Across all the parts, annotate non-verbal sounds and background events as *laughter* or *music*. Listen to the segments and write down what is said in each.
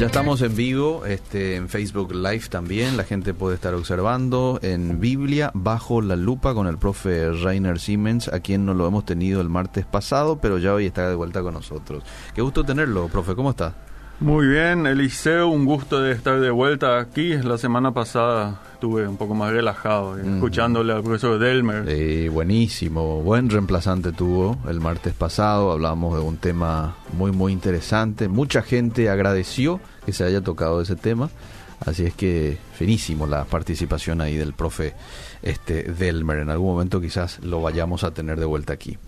Ya estamos en vivo, este, en Facebook Live también, la gente puede estar observando en Biblia bajo la lupa con el profe Rainer Siemens, a quien no lo hemos tenido el martes pasado, pero ya hoy está de vuelta con nosotros. Qué gusto tenerlo, profe, ¿cómo está? Muy bien, Eliseo, un gusto de estar de vuelta aquí. La semana pasada estuve un poco más relajado, Mm. escuchándole al profesor Delmer. Sí, buenísimo, buen reemplazante tuvo el martes pasado, hablamos de un tema muy muy interesante, mucha gente agradeció que se haya tocado ese tema, así es que finísimo la participación ahí del profe este Delmer, en algún momento quizás lo vayamos a tener de vuelta aquí.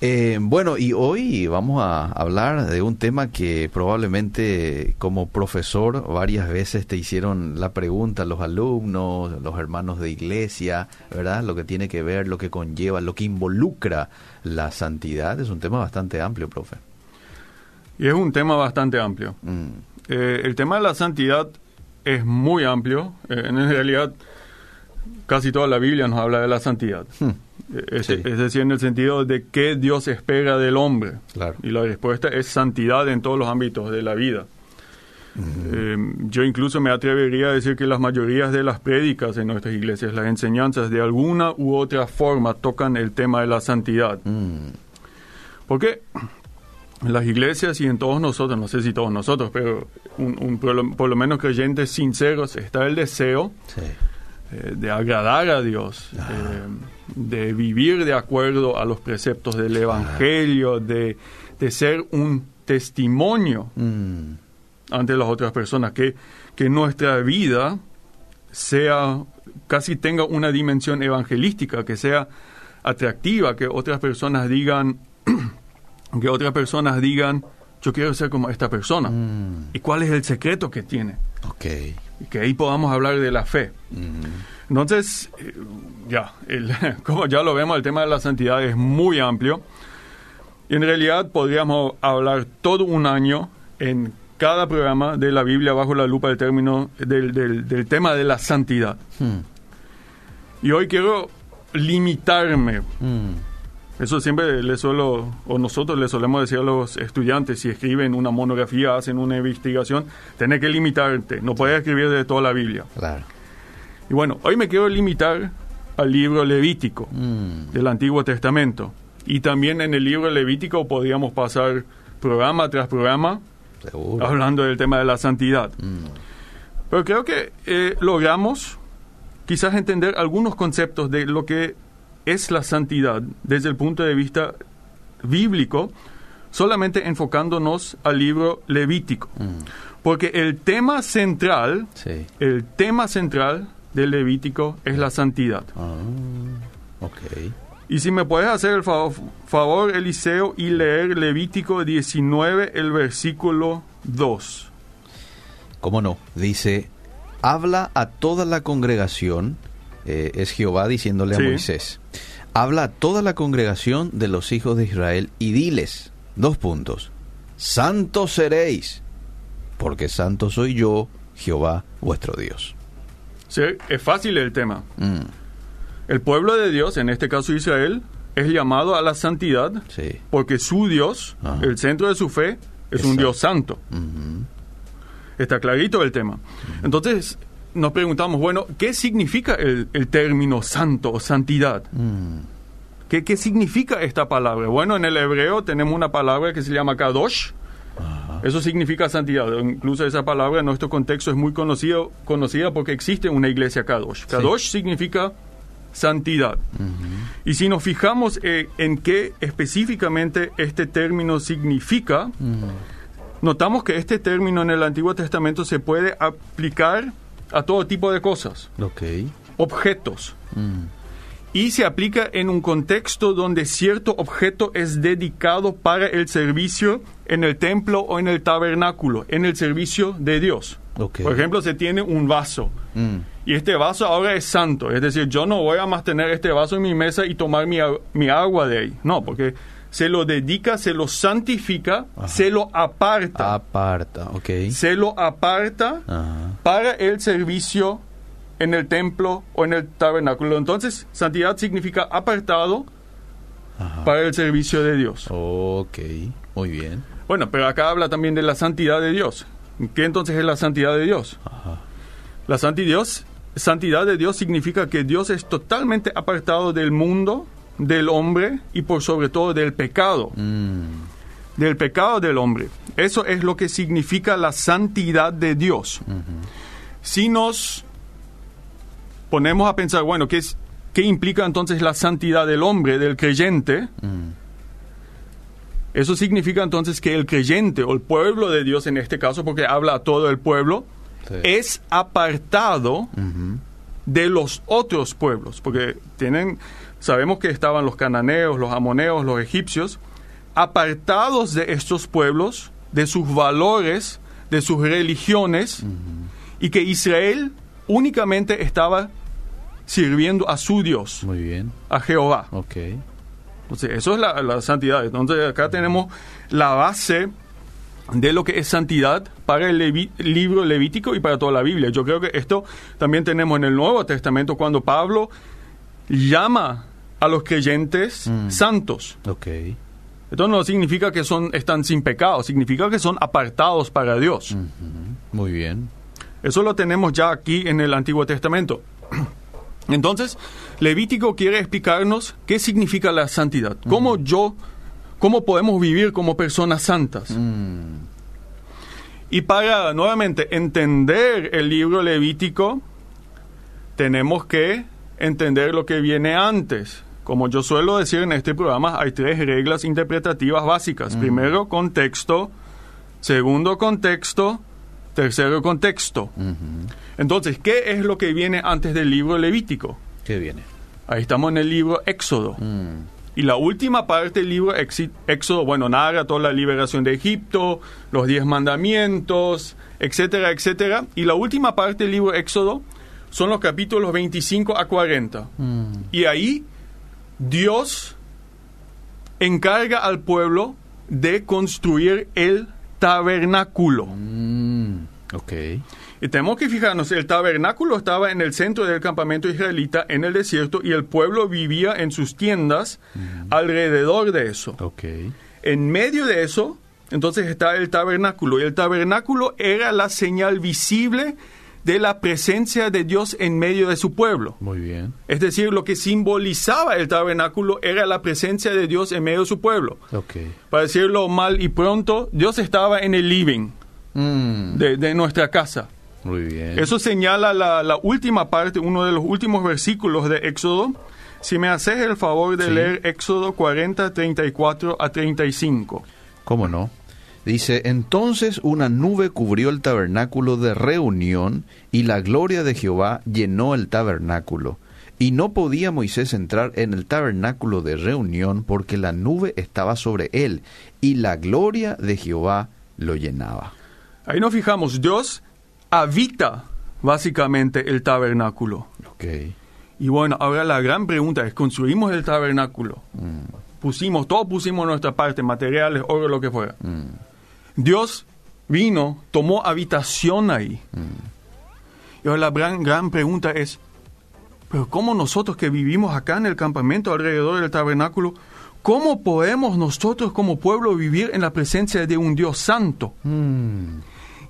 Eh, bueno, y hoy vamos a hablar de un tema que probablemente como profesor varias veces te hicieron la pregunta los alumnos, los hermanos de iglesia, ¿verdad? Lo que tiene que ver, lo que conlleva, lo que involucra la santidad. Es un tema bastante amplio, profe. Y es un tema bastante amplio. Mm, Eh, el tema de la santidad es muy amplio. Eh, en realidad, casi toda la Biblia nos habla de la santidad. hmm, Eh, Es, Sí. es decir, en el sentido de qué Dios espera del hombre. Claro. Y la respuesta es santidad en todos los ámbitos de la vida. Eh, yo incluso me atrevería a decir que las mayorías de las prédicas en nuestras iglesias, las enseñanzas, de alguna u otra forma tocan el tema de la santidad. mm, Porque en las iglesias y en todos nosotros, no sé si todos nosotros, pero un- un- por, lo, por lo menos creyentes sinceros, está el deseo sí. eh, de agradar a Dios, Ah. eh, de vivir de acuerdo a los preceptos del Evangelio, de, de ser un testimonio Mm, ante las otras personas, que, que nuestra vida sea, casi tenga una dimensión evangelística, que sea atractiva, que otras personas digan, *clears throat* que otras personas digan, yo quiero ser como esta persona. mm, ¿Y cuál es el secreto que tiene? ok. Y que ahí podamos hablar de la fe. mm, Entonces, eh, ya, el- *laughs* como ya lo vemos, el tema de la santidad es muy amplio. Y en realidad podríamos hablar todo un año en cada programa de la Biblia bajo la lupa del término del, del- del tema de la santidad. mm, Y hoy quiero limitarme. Eso siempre le suelo, o nosotros le solemos decir a los estudiantes, si escriben una monografía, hacen una investigación, tenés que limitarte, no puedes escribir de toda la Biblia. claro. Y bueno, hoy me quiero limitar al libro Levítico Mm, del Antiguo Testamento. Y también en el libro Levítico podríamos pasar programa tras programa seguro. hablando del tema de la santidad. Mm, Pero creo que eh, logramos quizás entender algunos conceptos de lo que es la santidad desde el punto de vista bíblico, solamente enfocándonos al libro Levítico. mm, Porque el tema central, sí. el tema central del Levítico es la santidad. Ah, ok. Y si me puedes hacer el fa- favor, Eliseo, y leer Levítico 19, el versículo 2. ¿Cómo no? Dice, habla a toda la congregación, eh, es Jehová diciéndole a. Moisés, habla a toda la congregación de los hijos de Israel y diles, dos puntos, santos seréis, porque santo soy yo, Jehová vuestro Dios. Sí, es fácil el tema. Mm, El pueblo de Dios, en este caso Israel, es llamado a la santidad sí. porque su Dios, Ajá. el centro de su fe, es un. Dios santo. Está clarito el tema. Entonces nos preguntamos, bueno, ¿qué significa el, el término santo o santidad? Mm, ¿Qué, ¿Qué significa esta palabra? Bueno, en el hebreo tenemos una palabra que se llama kadosh. ajá. Eso significa santidad. Incluso esa palabra en nuestro contexto es muy conocido, conocida porque existe una iglesia kadosh. Kadosh significa santidad. Y si nos fijamos eh, en qué específicamente este término significa, Mm, notamos que este término en el Antiguo Testamento se puede aplicar a todo tipo de cosas, ok. objetos. Mm, Y se aplica en un contexto donde cierto objeto es dedicado para el servicio en el templo o en el tabernáculo, en el servicio de Dios. ok. Por ejemplo, se tiene un vaso Mm, y este vaso ahora es santo. Es decir, yo no voy a más tener este vaso en mi mesa y tomar mi, mi agua de ahí. No, porque se lo dedica, se lo santifica, Ajá. se lo aparta. aparta, ok. Se lo aparta Ajá. para el servicio en el templo o en el tabernáculo. Entonces, santidad significa apartado Ajá. para el servicio de Dios. Ok, muy bien. Bueno, pero acá habla también de la santidad de Dios. ¿Qué entonces es la santidad de Dios? Ajá. La santidad, santidad de Dios significa que Dios es totalmente apartado del mundo, del hombre y por sobre todo del pecado. Mm, Del pecado del hombre. Eso es lo que significa la santidad de Dios. Si nos ponemos a pensar, bueno, ¿qué, es, ¿qué implica entonces la santidad del hombre, del creyente? mm, Eso significa entonces que el creyente o el pueblo de Dios en este caso, porque habla a todo el pueblo, Sí. es apartado de los otros pueblos, porque tienen, sabemos que estaban los cananeos, los amoneos, los egipcios, apartados de estos pueblos, de sus valores, de sus religiones, y que Israel únicamente estaba sirviendo a su Dios, Muy bien. a Jehová. Entonces, eso es la, la santidad. Entonces, acá tenemos la base de lo que es santidad para el Levi- libro levítico y para toda la Biblia. Yo creo que esto también tenemos en el Nuevo Testamento cuando Pablo llama a los creyentes Mm. santos. Ok. Esto no significa que son, están sin pecado, significa que son apartados para Dios. Muy bien. Eso lo tenemos ya aquí en el Antiguo Testamento. *clears throat* Entonces, Levítico quiere explicarnos qué significa la santidad. Cómo yo, cómo podemos vivir como personas santas. Mm, Y para nuevamente entender el libro Levítico, tenemos que entender lo que viene antes. Como yo suelo decir en este programa, hay tres reglas interpretativas básicas. Primero, contexto. Segundo, contexto. Tercero, contexto. Entonces, ¿qué es lo que viene antes del libro Levítico? ¿Qué viene? Ahí estamos en el libro Éxodo. Mm, Y la última parte del libro Éxodo, bueno, narra toda la liberación de Egipto, los diez mandamientos, etcétera, etcétera. Y la última parte del libro Éxodo son los capítulos 25 a 40. mm, Y ahí Dios encarga al pueblo de construir el tabernáculo. mm, ok. Y tenemos que fijarnos, el tabernáculo estaba en el centro del campamento israelita en el desierto y el pueblo vivía en sus tiendas alrededor de eso. Ok. En medio de eso, entonces está el tabernáculo. Y el tabernáculo era la señal visible de la presencia de Dios en medio de su pueblo. Muy bien. Es decir, lo que simbolizaba el tabernáculo era la presencia de Dios en medio de su pueblo. Ok. Para decirlo mal y pronto, Dios estaba en el living Mm, de, de nuestra casa. muy bien. Eso señala la, la última parte, uno de los últimos versículos de Éxodo. Si me haces el favor de Sí. leer Éxodo 40, 34 a 35. ¿Cómo no? Dice, entonces una nube cubrió el tabernáculo de reunión y la gloria de Jehová llenó el tabernáculo. Y no podía Moisés entrar en el tabernáculo de reunión porque la nube estaba sobre él y la gloria de Jehová lo llenaba. Ahí nos fijamos, Dios habita básicamente el tabernáculo. Ok. Y bueno, ahora la gran pregunta es, construimos el tabernáculo, Mm, pusimos, todos pusimos nuestra parte, materiales, oro, lo que fuera. mm, Dios vino, tomó habitación ahí. Y ahora la gran, gran pregunta es, pero ¿cómo nosotros que vivimos acá en el campamento alrededor del tabernáculo, cómo podemos nosotros como pueblo vivir en la presencia de un Dios santo? mm.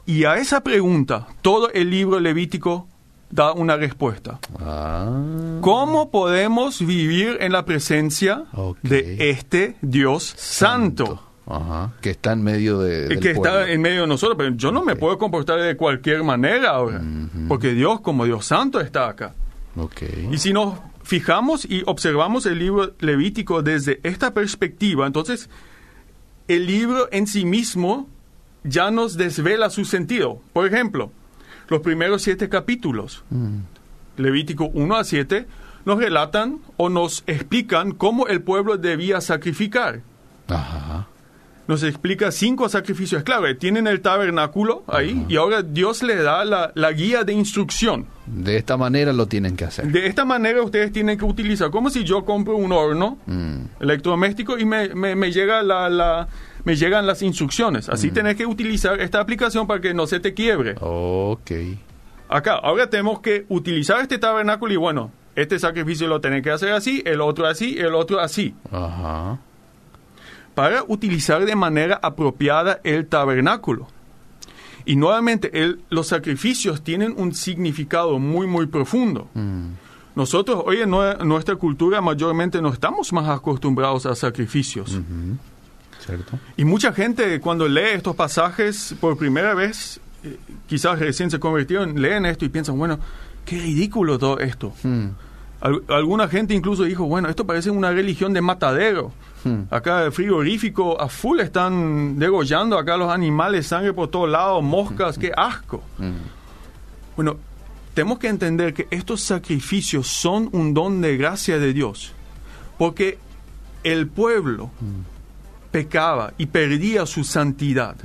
Y a esa pregunta, todo el libro levítico da una respuesta. Ah, ¿Cómo podemos vivir en la presencia de este Dios santo? Ajá. Que está en medio de, del que está pueblo. en medio de nosotros, pero yo no me Ok. puedo comportar de cualquier manera ahora, Ujú. porque Dios como Dios santo está acá. Ok. Y si nos fijamos y observamos el libro levítico desde esta perspectiva, entonces el libro en sí mismo ya nos desvela su sentido. Por ejemplo, los primeros siete capítulos, Mm, Levítico 1 a 7, nos relatan o nos explican cómo el pueblo debía sacrificar. Ajá. Nos explica cinco sacrificios. Claro, eh, tienen el tabernáculo ahí y ahora Dios le da la, la guía de instrucción. De esta manera lo tienen que hacer. De esta manera ustedes tienen que utilizar, como si yo compro un horno Mm, electrodoméstico y me, me- me llega la, la- me llegan las instrucciones. Así tenés que utilizar esta aplicación para que no se te quiebre. ok. Acá, ahora tenemos que utilizar este tabernáculo y bueno, este sacrificio lo tenés que hacer así, el otro así, el otro así. Ajá. Para utilizar de manera apropiada el tabernáculo. Y nuevamente, el- los sacrificios tienen un significado muy, muy profundo. Nosotros hoy en nue- nuestra cultura mayormente no estamos más acostumbrados a sacrificios. ¿Cierto? Y mucha gente cuando lee estos pasajes por primera vez, eh, quizás recién se convirtieron, leen esto y piensan, bueno, qué ridículo todo esto. Mm. Al- alguna gente incluso dijo, bueno, esto parece una religión de matadero. Hmm. Acá el frigorífico a full están degollando acá los animales, sangre por todos lados, moscas, qué asco. Mm. Bueno, tenemos que entender que estos sacrificios son un don de gracia de Dios, porque el pueblo pecaba y perdía su santidad.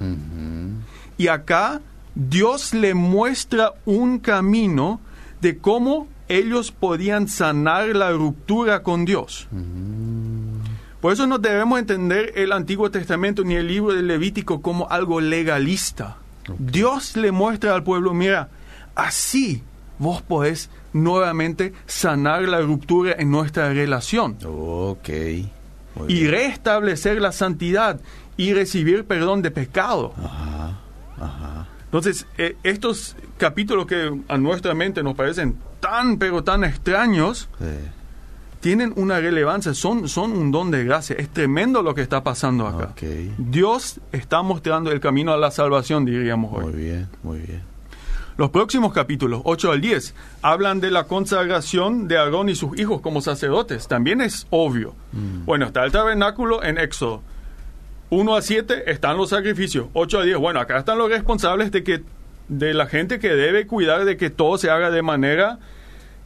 Y acá Dios le muestra un camino de cómo ellos podían sanar la ruptura con Dios. Por eso no debemos entender el Antiguo Testamento ni el libro del Levítico como algo legalista. Dios le muestra al pueblo, mira, así vos podés nuevamente sanar la ruptura en nuestra relación Ok. Y restablecer la santidad y recibir perdón de pecado. Ajá. Ajá. Entonces, eh, estos capítulos que a nuestra mente nos parecen tan, pero tan extraños, Sí. Tienen una relevancia, son, son un don de gracia. Es tremendo lo que está pasando acá. Dios está mostrando el camino a la salvación, diríamos Muy hoy. bien, muy bien. Los próximos capítulos, 8 al 10, hablan de la consagración de Aarón y sus hijos como sacerdotes. También es obvio. Bueno, está el tabernáculo en Éxodo. 1 a 7 están los sacrificios. 8 a 10, bueno, acá están los responsables de que de la gente que debe cuidar de que todo se haga de manera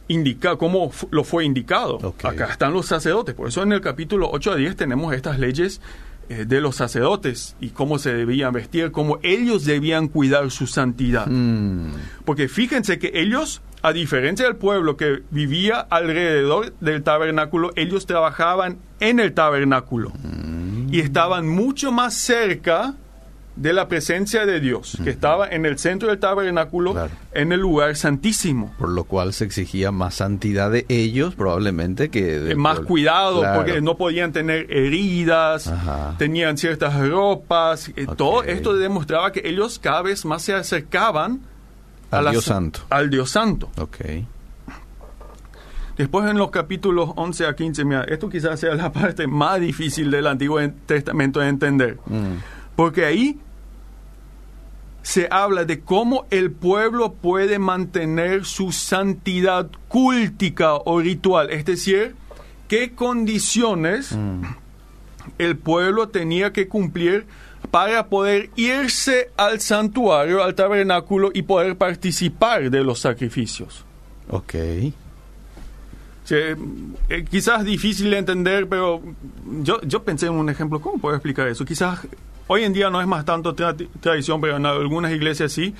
indicada, como lo fue indicado. Acá están los sacerdotes. Por eso en el capítulo 8 a 10 tenemos estas leyes eh, de los sacerdotes y cómo se debían vestir, cómo ellos debían cuidar su santidad. Mm. Porque fíjense que ellos, a diferencia del pueblo que vivía alrededor del tabernáculo, ellos trabajaban en el tabernáculo y estaban mucho más cerca de la presencia de Dios, que estaba en el centro del tabernáculo, Claro. en el lugar santísimo. Por lo cual se exigía más santidad de ellos, probablemente, que de Eh, más cuidado, Claro. porque no podían tener heridas, Ajá. tenían ciertas ropas. eh. Todo esto demostraba que ellos cada vez más se acercaban Al Dios sa- Santo. Al Dios Santo. Ok. Después en los capítulos 11 a 15, mira, esto quizás sea la *laughs* parte más difícil del Antiguo Testamento de entender. Mm. Porque ahí se habla de cómo el pueblo puede mantener su santidad cultica o ritual. Es decir, qué condiciones el pueblo tenía que cumplir para poder irse al santuario, al tabernáculo y poder participar de los sacrificios. Ok. Sí, eh, quizás difícil de entender, pero yo, yo pensé en un ejemplo. ¿Cómo puedo explicar eso? Quizás hoy en día no es más tanto tra- tradición, pero en algunas iglesias sí.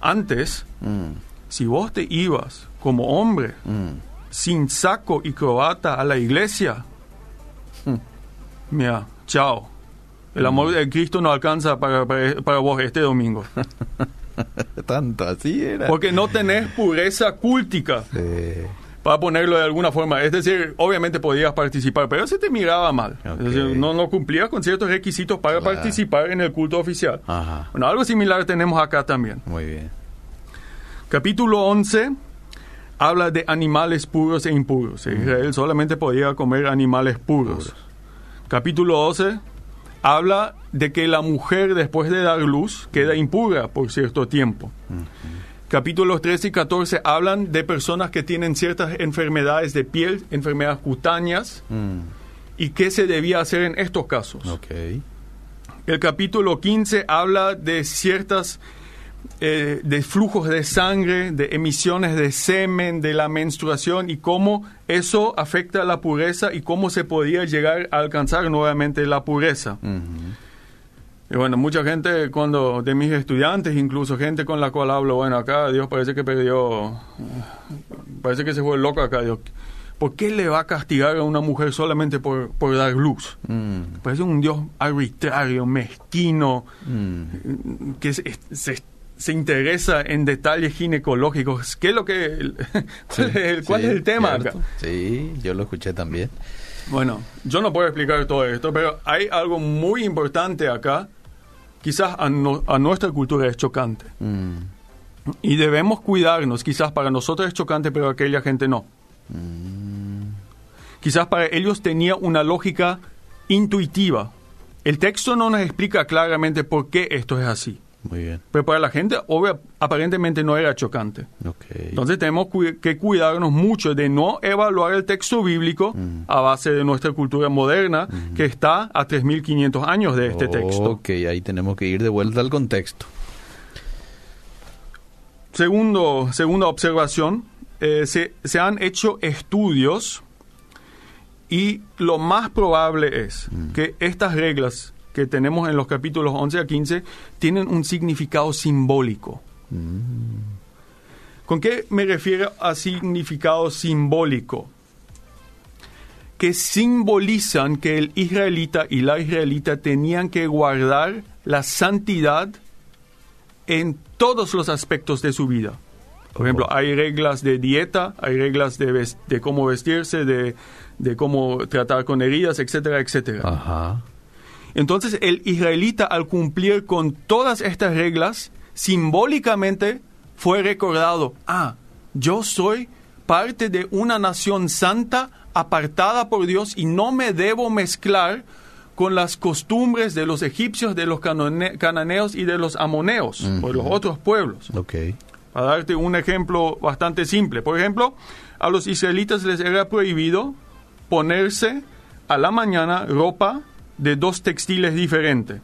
Antes, Mm. si vos te ibas como hombre Mm. sin saco y corbata a la iglesia, mira, chao. El amor de Cristo no alcanza para, para, para vos este domingo. *laughs* Tanto así era. Porque no tenés pureza cúltica. Sí. Para ponerlo de alguna forma. Es decir, obviamente podías participar, pero se te miraba mal. Ok. Es decir, no, no cumplías con ciertos requisitos para Claro. participar en el culto oficial. Ajá. Bueno, algo similar tenemos acá también. Muy bien. Capítulo 11 habla de animales puros e impuros. Israel solamente podía comer animales puros. Puros. Capítulo 12 habla de que la mujer después de dar luz queda impura por cierto tiempo. Capítulos 13 y 14 hablan de personas que tienen ciertas enfermedades de piel, enfermedades cutáneas, Mm. y qué se debía hacer en estos casos. El capítulo 15 habla de ciertas eh, de flujos de sangre, de emisiones de semen, de la menstruación y cómo eso afecta la pureza y cómo se podía llegar a alcanzar nuevamente la pureza. Y bueno, mucha gente cuando de mis estudiantes, incluso gente con la cual hablo, bueno, acá Dios parece que perdió, parece que se fue loco acá Dios. ¿Por qué le va a castigar a una mujer solamente por, por dar luz? Mm. Parece un Dios arbitrario, mezquino, Mm. que se, se- se interesa en detalles ginecológicos. ¿Qué es lo que... *laughs* ¿Cuál, es, el, cuál Sí, es el tema acá? Sí, yo lo escuché también. Bueno, yo no puedo explicar todo esto, pero hay algo muy importante acá quizás a, no- a nuestra cultura es chocante. Mm, Y debemos cuidarnos, quizás para nosotros es chocante, pero aquella gente no. Quizás para ellos tenía una lógica intuitiva. El texto no nos explica claramente por qué esto es así. Muy bien. Pero para la gente, obvio, aparentemente no era chocante. Entonces tenemos cu- que cuidarnos mucho de no evaluar el texto bíblico a base de nuestra cultura moderna, que está a 3.500 años de este texto. Ok, ahí tenemos que ir de vuelta al contexto. Segundo, segunda observación, eh, se, se han hecho estudios y lo más probable es que estas reglas que tenemos en los capítulos 11 a 15 tienen un significado simbólico. ¿Con qué me refiero a significado simbólico? Que simbolizan que el israelita y la israelita tenían que guardar la santidad en todos los aspectos de su vida. Por ejemplo, hay reglas de dieta, hay reglas de cómo vestirse, de, de cómo tratar con heridas, etcétera, etcétera. Ajá. Entonces, el israelita, al cumplir con todas estas reglas, simbólicamente fue recordado, ah, yo soy parte de una nación santa, apartada por Dios, y no me debo mezclar con las costumbres de los egipcios, de los cananeos y de los amoneos, o de los otros pueblos. Ok. Para darte un ejemplo bastante simple. Por ejemplo, a los israelitas les era prohibido ponerse a la mañana ropa de dos textiles diferentes.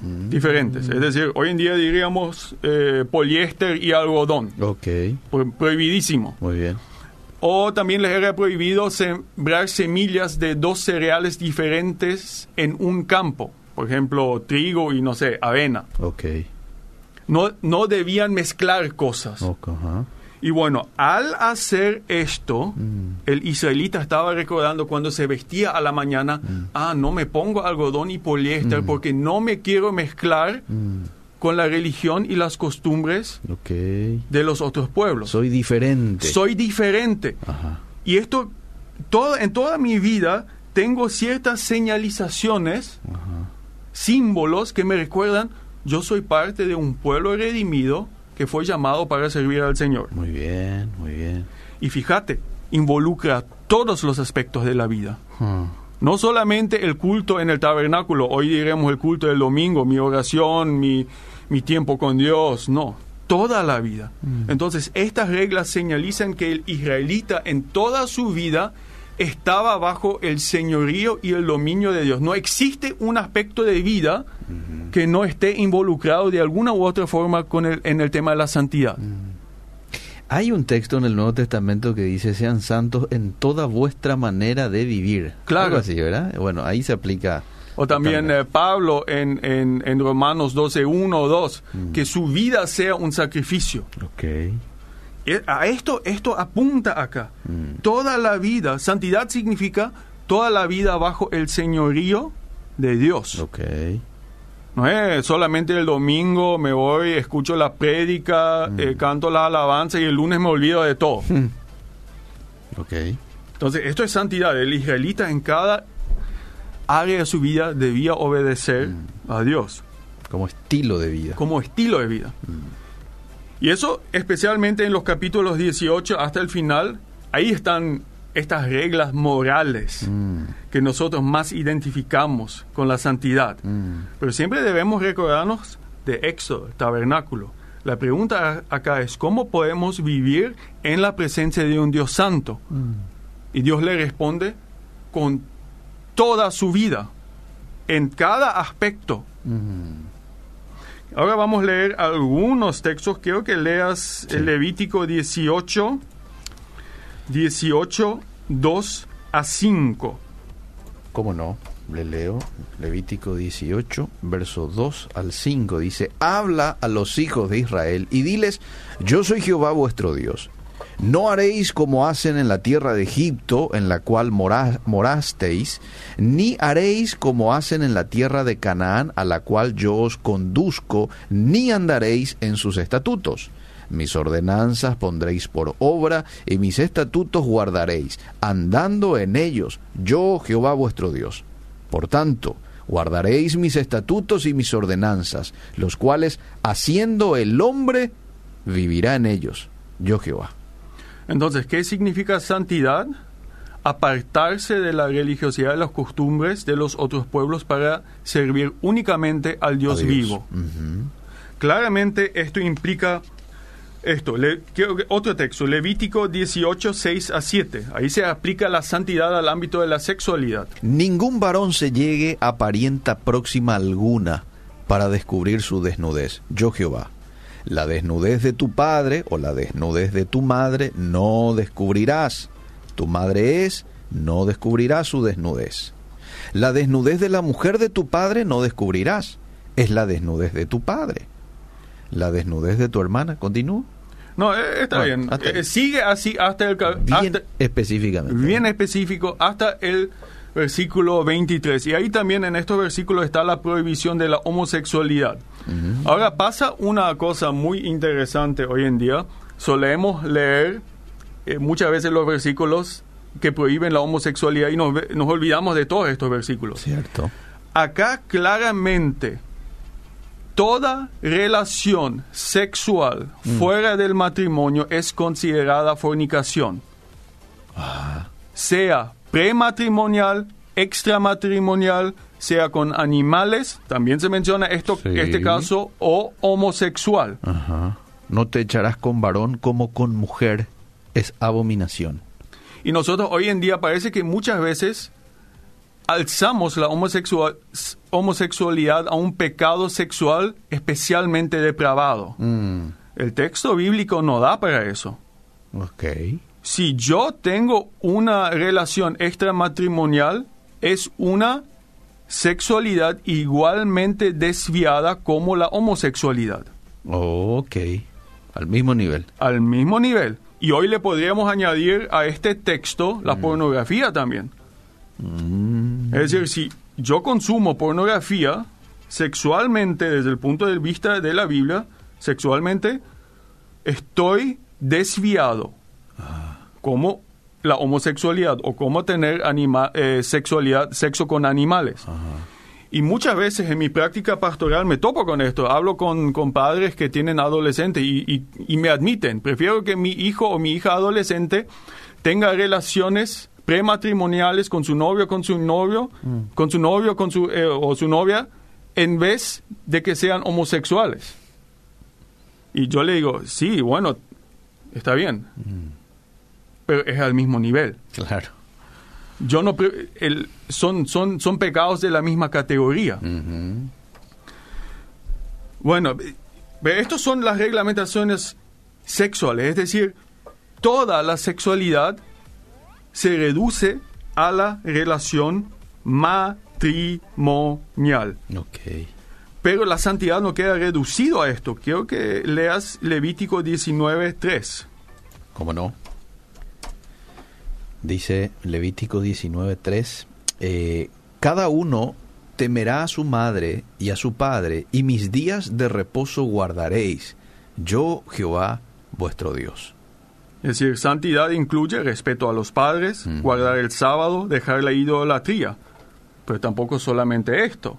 Diferentes. Es decir, hoy en día diríamos eh, poliéster y algodón. Ok. Pro- prohibidísimo. Muy bien. O también les era prohibido sembrar semillas de dos cereales diferentes en un campo. Por ejemplo, trigo y no sé, avena. Ok. No, no debían mezclar cosas. Ok, ajá. Y bueno, al hacer esto, el israelita estaba recordando cuando se vestía a la mañana, ah, no me pongo algodón y poliéster porque no me quiero mezclar con la religión y las costumbres de los otros pueblos. Soy diferente. Soy diferente. Ajá. Y esto, todo, en toda mi vida, tengo ciertas señalizaciones, símbolos que me recuerdan, yo soy parte de un pueblo redimido que fue llamado para servir al Señor. Muy bien, muy bien. Y fíjate, involucra todos los aspectos de la vida. Ah, No solamente el culto en el tabernáculo, hoy diremos el culto del domingo, mi oración, mi, mi tiempo con Dios, no, toda la vida. Entonces, estas reglas señalizan que el israelita en toda su vida estaba bajo el señorío y el dominio de Dios. No existe un aspecto de vida que no esté involucrado de alguna u otra forma con el, en el tema de la santidad. Hay un texto en el Nuevo Testamento que dice, sean santos en toda vuestra manera de vivir. Claro. Algo así, ¿verdad? Bueno, ahí se aplica. O también eh, Pablo en, en, en Romanos 12, 1 o 2, que su vida sea un sacrificio. Ok. Eh, A esto, esto apunta acá. Toda la vida, santidad significa toda la vida bajo el señorío de Dios. Ok. No es solamente el domingo me voy, escucho la prédica, eh, canto la alabanza y el lunes me olvido de todo. Ok. Entonces, esto es santidad. El israelita en cada área de su vida debía obedecer a Dios. Como estilo de vida. como estilo de vida. Y eso especialmente en los capítulos 18 hasta el final, ahí están estas reglas morales Mm, que nosotros más identificamos con la santidad. mm. Pero siempre debemos recordarnos de Éxodo, tabernáculo. La pregunta acá es, ¿cómo podemos vivir en la presencia de un Dios santo? Y Dios le responde con toda su vida, en cada aspecto. Ahora vamos a leer algunos textos. Quiero que leas el Levítico 18, 18, 2 a 5. ¿Cómo no? Le leo Levítico 18, verso 2 al 5. Dice, habla a los hijos de Israel y diles, yo soy Jehová vuestro Dios. No haréis como hacen en la tierra de Egipto, en la cual mora- morasteis, ni haréis como hacen en la tierra de Canaán, a la cual yo os conduzco, ni andaréis en sus estatutos. Mis ordenanzas pondréis por obra, y mis estatutos guardaréis, andando en ellos, yo Jehová vuestro Dios. Por tanto, Guardaréis mis estatutos y mis ordenanzas, los cuales, haciendo el hombre, vivirá en ellos. Yo Jehová. Entonces, ¿qué significa santidad? Apartarse de la religiosidad y las costumbres de los otros pueblos para servir únicamente al Dios. vivo. Claramente esto implica esto. Le- otro texto, Levítico 18, 6 a 7. Ahí se aplica la santidad al ámbito de la sexualidad. Ningún varón se llegue a parienta próxima alguna para descubrir su desnudez. Yo Jehová. La desnudez de tu padre o la desnudez de tu madre no descubrirás. Tu madre es, no descubrirás su desnudez. La desnudez de la mujer de tu padre no descubrirás. Es la desnudez de tu padre. La desnudez de tu hermana, continúa. No, eh, está Bueno, bien. hasta. Eh, sigue así hasta el... Bien hasta- específicamente. bien específico hasta el versículo 23. Y ahí también en estos versículos está la prohibición de la homosexualidad. Ahora pasa una cosa muy interesante hoy en día. Solemos leer eh, muchas veces los versículos que prohíben la homosexualidad y nos, nos olvidamos de todos estos versículos. Cierto. Acá claramente toda relación sexual fuera del matrimonio es considerada fornicación. Sea prematrimonial, extramatrimonial, sea con animales, también se menciona esto, Sí. este caso, o homosexual. Ajá. No te echarás con varón como con mujer. Es abominación. Y nosotros hoy en día parece que muchas veces alzamos la homosexual- homosexualidad a un pecado sexual especialmente depravado. Mm, El texto bíblico no da para eso. ok. Si yo tengo una relación extramatrimonial, es una sexualidad igualmente desviada como la homosexualidad, Ok. Al mismo nivel. al mismo nivel. Y hoy le podríamos añadir a este texto la pornografía también. Mm, Es decir, si yo consumo pornografía sexualmente desde el punto de vista de la Biblia, sexualmente, estoy desviado como la homosexualidad o como tener anima- eh, sexualidad, sexo con animales. Y muchas veces en mi práctica pastoral me topo con esto. Hablo con, con padres que tienen adolescentes y, y- y me admiten. Prefiero que mi hijo o mi hija adolescente tenga relaciones prematrimoniales con su novio, con su novio, con su novio, con su eh, o su novia, en vez de que sean homosexuales. Y yo le digo, sí, bueno, está bien, pero es al mismo nivel. claro. Yo no el, son, son, son pecados de la misma categoría. Bueno, estas son las reglamentaciones sexuales, es decir, toda la sexualidad se reduce a la relación matrimonial. Ok. Pero la santidad no queda reducido a esto. Quiero que leas Levítico 19.3. ¿Cómo no? Dice Levítico 19:3, eh, cada uno temerá a su madre y a su padre, y mis días de reposo guardaréis, yo Jehová vuestro Dios. Es decir, santidad incluye respeto a los padres, guardar el sábado, dejar la idolatría. Pero tampoco solamente esto.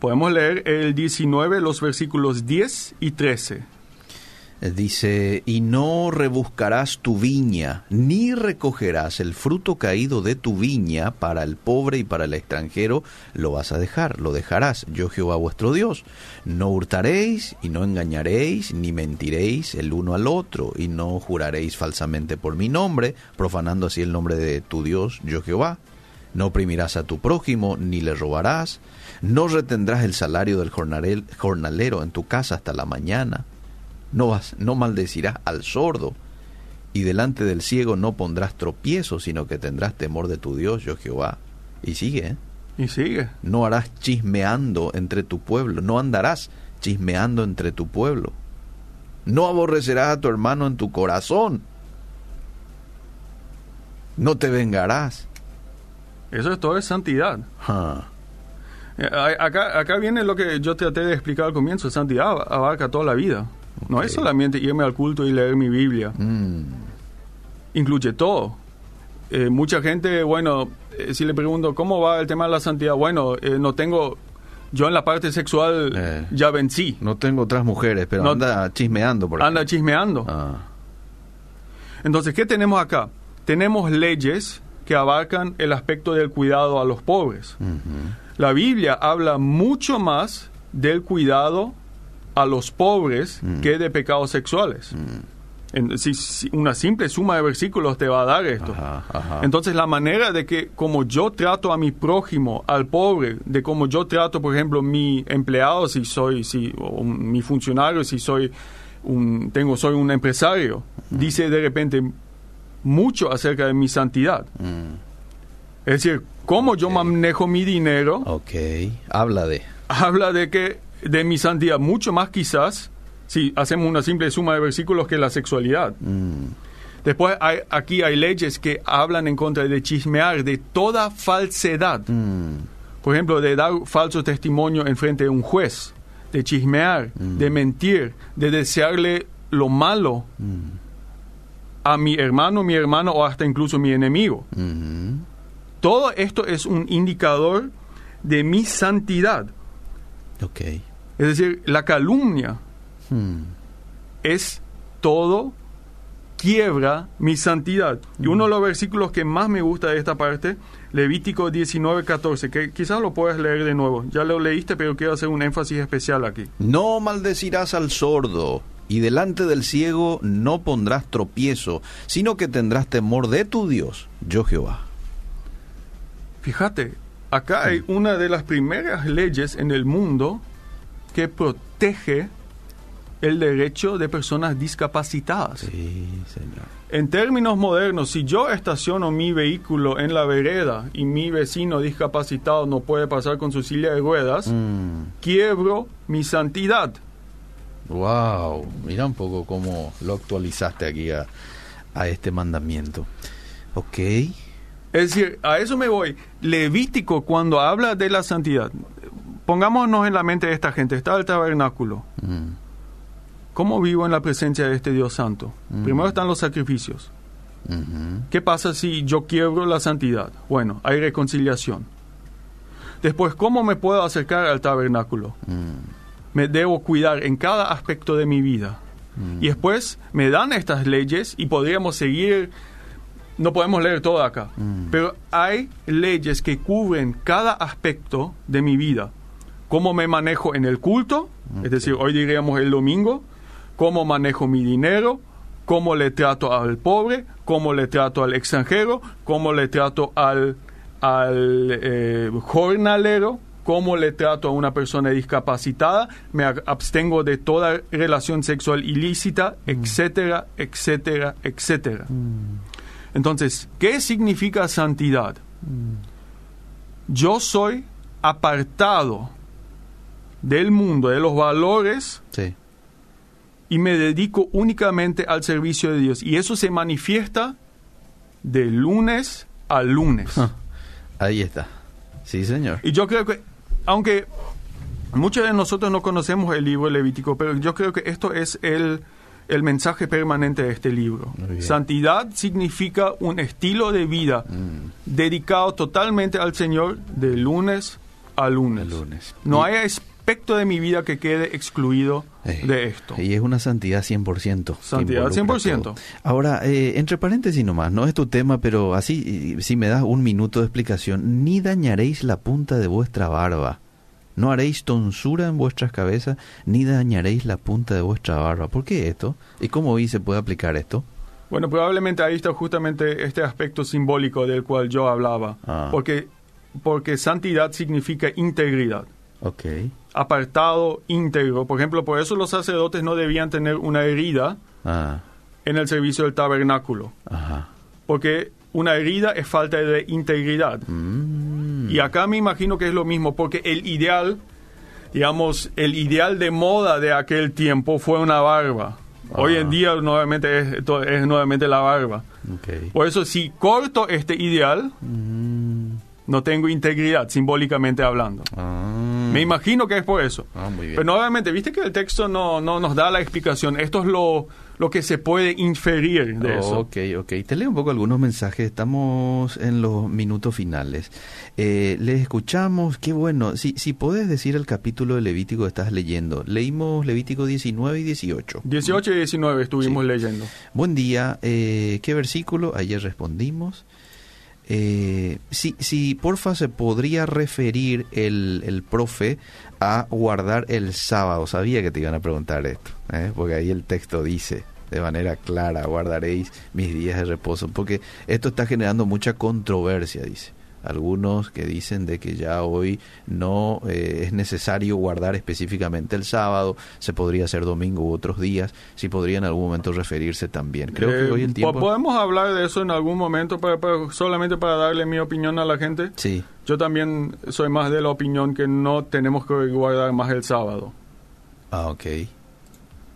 Podemos leer el 19, los versículos 10 y 13. Eh, Dice, y no rebuscarás tu viña, ni recogerás el fruto caído de tu viña para el pobre y para el extranjero, lo vas a dejar, lo dejarás, yo Jehová vuestro Dios. No hurtaréis y no engañaréis, ni mentiréis el uno al otro, y no juraréis falsamente por mi nombre, profanando así el nombre de tu Dios, yo Jehová. No oprimirás a tu prójimo, ni le robarás. No retendrás el salario del jornalero en tu casa hasta la mañana. No, vas, no maldecirás al sordo, y delante del ciego no pondrás tropiezo, sino que tendrás temor de tu Dios, yo Jehová. Y sigue, ¿eh? Y sigue. no harás chismeando entre tu pueblo, no andarás chismeando entre tu pueblo. No aborrecerás a tu hermano en tu corazón. No te vengarás. Eso es todo es santidad. Ja. Eh, Acá, acá viene lo que yo traté de explicar al comienzo. Santidad abarca toda la vida. No es solamente irme al culto y leer mi Biblia. Mm, Incluye todo. eh, mucha gente, bueno, eh, si le pregunto cómo va el tema de la santidad, bueno, eh, no tengo, yo en la parte sexual ya vencí, No tengo otras mujeres, pero No- anda chismeando por ahí. anda chismeando. Ah, Entonces, ¿qué tenemos acá? Tenemos leyes que abarcan el aspecto del cuidado a los pobres. La Biblia habla mucho más del cuidado a los pobres Mm. que de pecados sexuales. En- si- si una simple suma de versículos te va a dar esto. Ajá, ajá. Entonces la manera de que como yo trato a mi prójimo, al pobre, de como yo trato, por ejemplo, mi empleado si soy, si o mi funcionario si soy un tengo soy un empresario, dice de repente mucho acerca de mi santidad. Mm, Es decir, cómo yo manejo mi dinero ok, habla de. habla de que de mi santidad mucho más quizás si hacemos una simple suma de versículos que la sexualidad. Mm, Después hay, aquí hay leyes que hablan en contra de chismear, de toda falsedad. mm, Por ejemplo, de dar falso testimonio en frente de un juez, de chismear, Mm. de mentir, de desearle lo malo a mi hermano, mi hermano o hasta incluso mi enemigo. Todo esto es un indicador de mi santidad. Ok. Es decir, la calumnia Mm, es todo quiebra mi santidad. Y uno de los versículos que más me gusta de esta parte, Levítico 19, 14, que quizás lo puedes leer de nuevo. Ya lo leíste, pero quiero hacer un énfasis especial aquí. No maldecirás al sordo, y delante del ciego no pondrás tropiezo, sino que tendrás temor de tu Dios, yo Jehová. Fíjate, acá hay una de las primeras leyes en el mundo que protege el derecho de personas discapacitadas. Sí, Señor. En términos modernos, si yo estaciono mi vehículo en la vereda y mi vecino discapacitado no puede pasar con su silla de ruedas, Mm, quiebro mi santidad. wow, mira un poco cómo lo actualizaste aquí a, a este mandamiento. Ok. Es decir, a eso me voy. Levítico, cuando habla de la santidad, pongámonos en la mente de esta gente, está el tabernáculo. Mm, ¿Cómo vivo en la presencia de este Dios santo? Mm. Primero están los sacrificios. ujú, ¿Qué pasa si yo quiebro la santidad? Bueno, hay reconciliación. Después, ¿cómo me puedo acercar al tabernáculo? mm, Me debo cuidar en cada aspecto de mi vida. Y después me dan estas leyes y podríamos seguir, no podemos leer todo acá, Mm. pero hay leyes que cubren cada aspecto de mi vida. Cómo me manejo en el culto, es decir, hoy diríamos el domingo, cómo manejo mi dinero, cómo le trato al pobre, cómo le trato al extranjero, cómo le trato al, al eh, jornalero, cómo le trato a una persona discapacitada, me ab- abstengo de toda relación sexual ilícita, etcétera, etcétera, etcétera. Entonces, ¿qué significa santidad? Yo soy apartado del mundo, de los valores, Sí. y me dedico únicamente al servicio de Dios. Y eso se manifiesta de lunes a lunes. Ah, Ahí está. Sí, señor. Y yo creo que, aunque muchos de nosotros no conocemos el libro Levítico, pero yo creo que esto es el, el mensaje permanente de este libro. Santidad significa un estilo de vida Mm, dedicado totalmente al Señor de lunes a lunes. No hay aspecto de mi vida que quede excluido de esto. Y es una santidad 100%. que Santidad involucra 100%. todo. Ahora, eh, entre paréntesis nomás, no es tu tema, pero así, si me das un minuto de explicación, ni dañaréis la punta de vuestra barba. No haréis tonsura en vuestras cabezas, ni dañaréis la punta de vuestra barba. ¿Por qué esto? ¿Y cómo hoy se puede aplicar esto? Bueno, probablemente ahí está justamente este aspecto simbólico del cual yo hablaba. Ah. Porque, porque santidad significa integridad. Ok. Apartado, íntegro. Por ejemplo, por eso los sacerdotes no debían tener una herida Ah, en el servicio del tabernáculo. ajá. Porque una herida es falta de integridad. Mm, Y acá me imagino que es lo mismo, porque el ideal, digamos, el ideal de moda de aquel tiempo fue una barba. Hoy Ah. en día nuevamente es, es nuevamente la barba. Por eso si corto este ideal, Mm, no tengo integridad, simbólicamente hablando. ah, Me imagino que es por eso. ah, muy bien. Pero nuevamente, viste que el texto no, no nos da la explicación. Esto es lo, lo que se puede inferir de eso. Ok, ok. Te leo un poco algunos mensajes. Estamos en los minutos finales. Eh, les escuchamos. Qué bueno. Si, si podés decir el capítulo de Levítico que estás leyendo. Leímos Levítico 19 y 18. 18 y 19 estuvimos Sí. leyendo. Buen día. Eh, ¿Qué versículo? Ayer respondimos. Eh, si, si porfa se podría referir el, el profe a guardar el sábado. Sabía que te iban a preguntar esto, ¿eh? porque ahí el texto dice de manera clara, guardaréis mis días de reposo, porque esto está generando mucha controversia, dice. Algunos que dicen de que ya hoy no eh, es necesario guardar específicamente el sábado, se podría hacer domingo u otros días, si podría en algún momento referirse también. Creo Eh, que hoy el po- tiempo... ¿Podemos hablar de eso en algún momento para, para- solamente para darle mi opinión a la gente? Sí, Yo también soy más de la opinión que no tenemos que guardar más el sábado. ah, ok.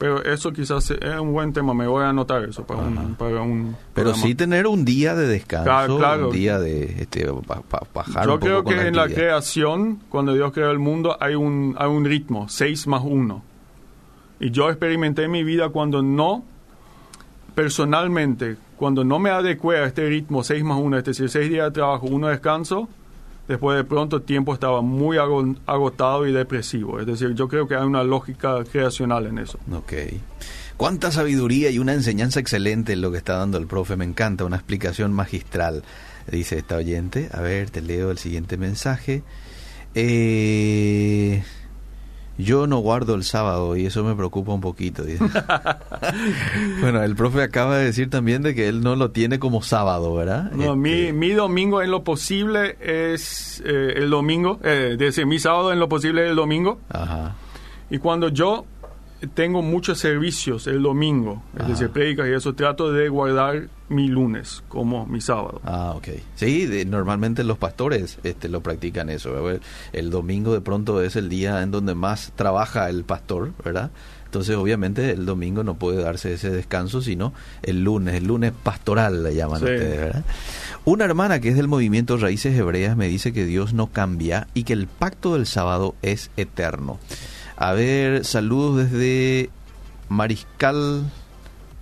Pero eso quizás es un buen tema, me voy a anotar eso para un, para un Pero programa. sí tener un día de descanso, Claro, claro. un día de este, pa- pa- bajar Yo un poco creo que en la creación, cuando Dios creó el mundo, hay un, hay un ritmo, 6 más 1. Y yo experimenté en mi vida cuando no, personalmente, cuando no me adecué a este ritmo 6 más 1, es decir, 6 días de trabajo, 1 descanso, después de pronto el tiempo estaba muy ago- agotado y depresivo. Es decir, yo creo que hay una lógica creacional en eso. Ok. Cuánta sabiduría y una enseñanza excelente lo que está dando el profe, me encanta, una explicación magistral, dice esta oyente. A ver, te leo el siguiente mensaje. Eh, yo no guardo el sábado y eso me preocupa un poquito. *laughs* bueno, el profe acaba de decir también de que él no lo tiene como sábado, ¿verdad? No, mi, Este, mi domingo en lo posible es eh, el domingo, eh, decir, mi sábado en lo posible es el domingo. Ajá. Y cuando yo tengo muchos servicios el domingo, es Ajá. decir, predicas y eso, trato de guardar mi lunes como mi sábado. Ah, ok. Sí, de- normalmente los pastores este, lo practican eso. El domingo de pronto es el día en donde más trabaja el pastor, ¿verdad? Entonces, obviamente, el domingo no puede darse ese descanso, sino el lunes, el lunes pastoral le llaman Sí. ustedes, ¿verdad? Una hermana que es del movimiento Raíces Hebreas me dice que Dios no cambia y que el pacto del sábado es eterno. A ver, saludos desde Mariscal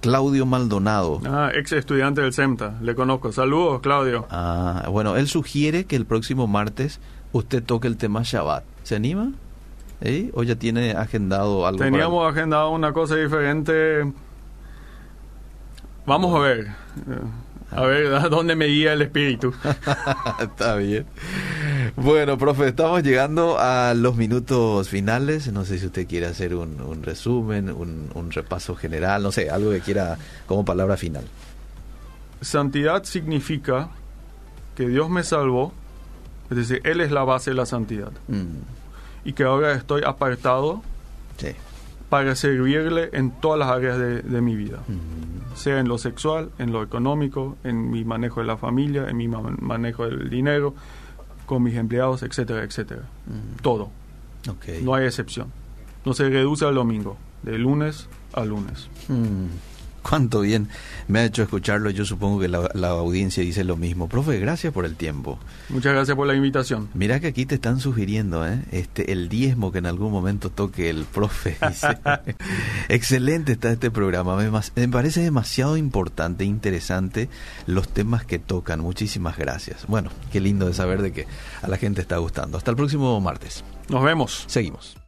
Claudio Maldonado. Ah, ex estudiante del CEMTA, le conozco. Saludos, Claudio. Ah, bueno, él sugiere que el próximo martes usted toque el tema Shabbat. ¿Se anima? ¿Eh? ¿O ya tiene agendado algo? para- Teníamos agendado una cosa diferente. Vamos a ver. Eh, A ver a dónde me guía el espíritu. *laughs* Está bien. Bueno, profe, estamos llegando a los minutos finales. No sé si usted quiere hacer un, un resumen, un, un repaso general, no sé, algo que quiera como palabra final. Santidad significa que Dios me salvó, es decir, Él es la base de la santidad. Mm, Y que ahora estoy apartado sí. para servirle en todas las áreas de, de mi vida. Mm, sea en lo sexual, en lo económico, en mi manejo de la familia, en mi ma- manejo del dinero, con mis empleados, etcétera, etcétera. mm, Todo, ok. no hay excepción. No se reduce al domingo, de lunes a lunes. Mm, cuánto bien me ha hecho escucharlo. Yo supongo que la, la audiencia dice lo mismo. Profe, gracias por el tiempo. Muchas gracias por la invitación. Mira que aquí te están sugiriendo, ¿eh? Este, el diezmo que en algún momento toque el profe. *laughs* dice. *laughs* Excelente está este programa. Me, me parece demasiado importante, interesante los temas que tocan. Muchísimas gracias. Bueno, qué lindo de saber de que a la gente está gustando. Hasta el próximo martes. Nos vemos. Seguimos.